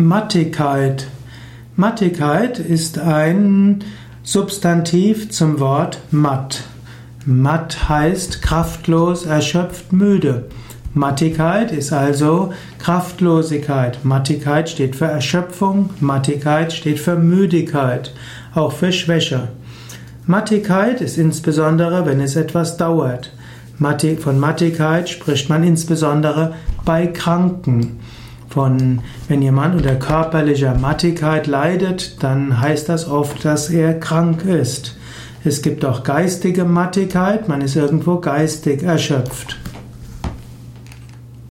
Mattigkeit. Mattigkeit ist ein Substantiv zum Wort matt. Matt heißt kraftlos, erschöpft, müde. Mattigkeit ist also Kraftlosigkeit. Mattigkeit steht für Erschöpfung, Mattigkeit steht für Müdigkeit, auch für Schwäche. Mattigkeit ist insbesondere, wenn es etwas dauert. Von Mattigkeit spricht man insbesondere bei Kranken. Von, wenn jemand unter körperlicher Mattigkeit leidet, dann heißt das oft, dass er krank ist. Es gibt auch geistige Mattigkeit, man ist irgendwo geistig erschöpft.